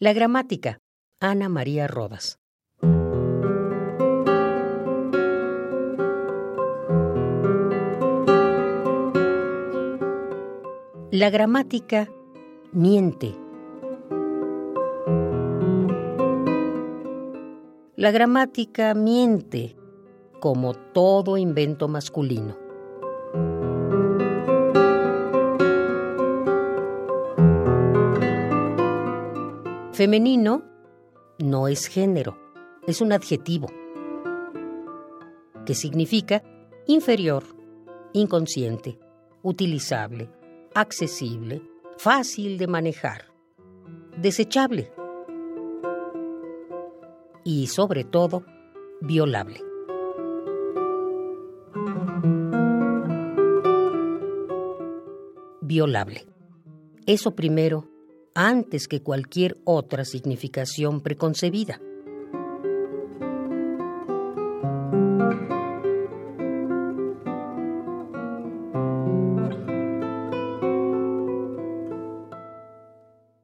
La gramática. Ana María Rodas. La gramática miente. La gramática miente como todo invento masculino. Femenino no es género, es un adjetivo que significa inferior, inconsciente, utilizable, accesible, fácil de manejar, desechable y sobre todo violable. Violable. Eso primero antes que cualquier otra significación preconcebida.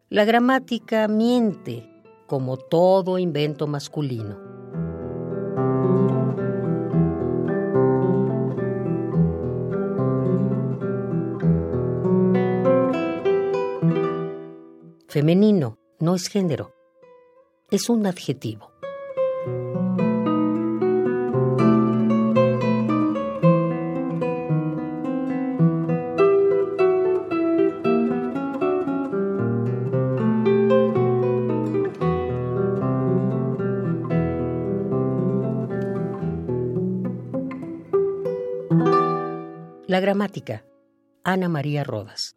La gramática miente como todo invento masculino. Femenino no es género, es un adjetivo. La gramática. Ana María Rodas.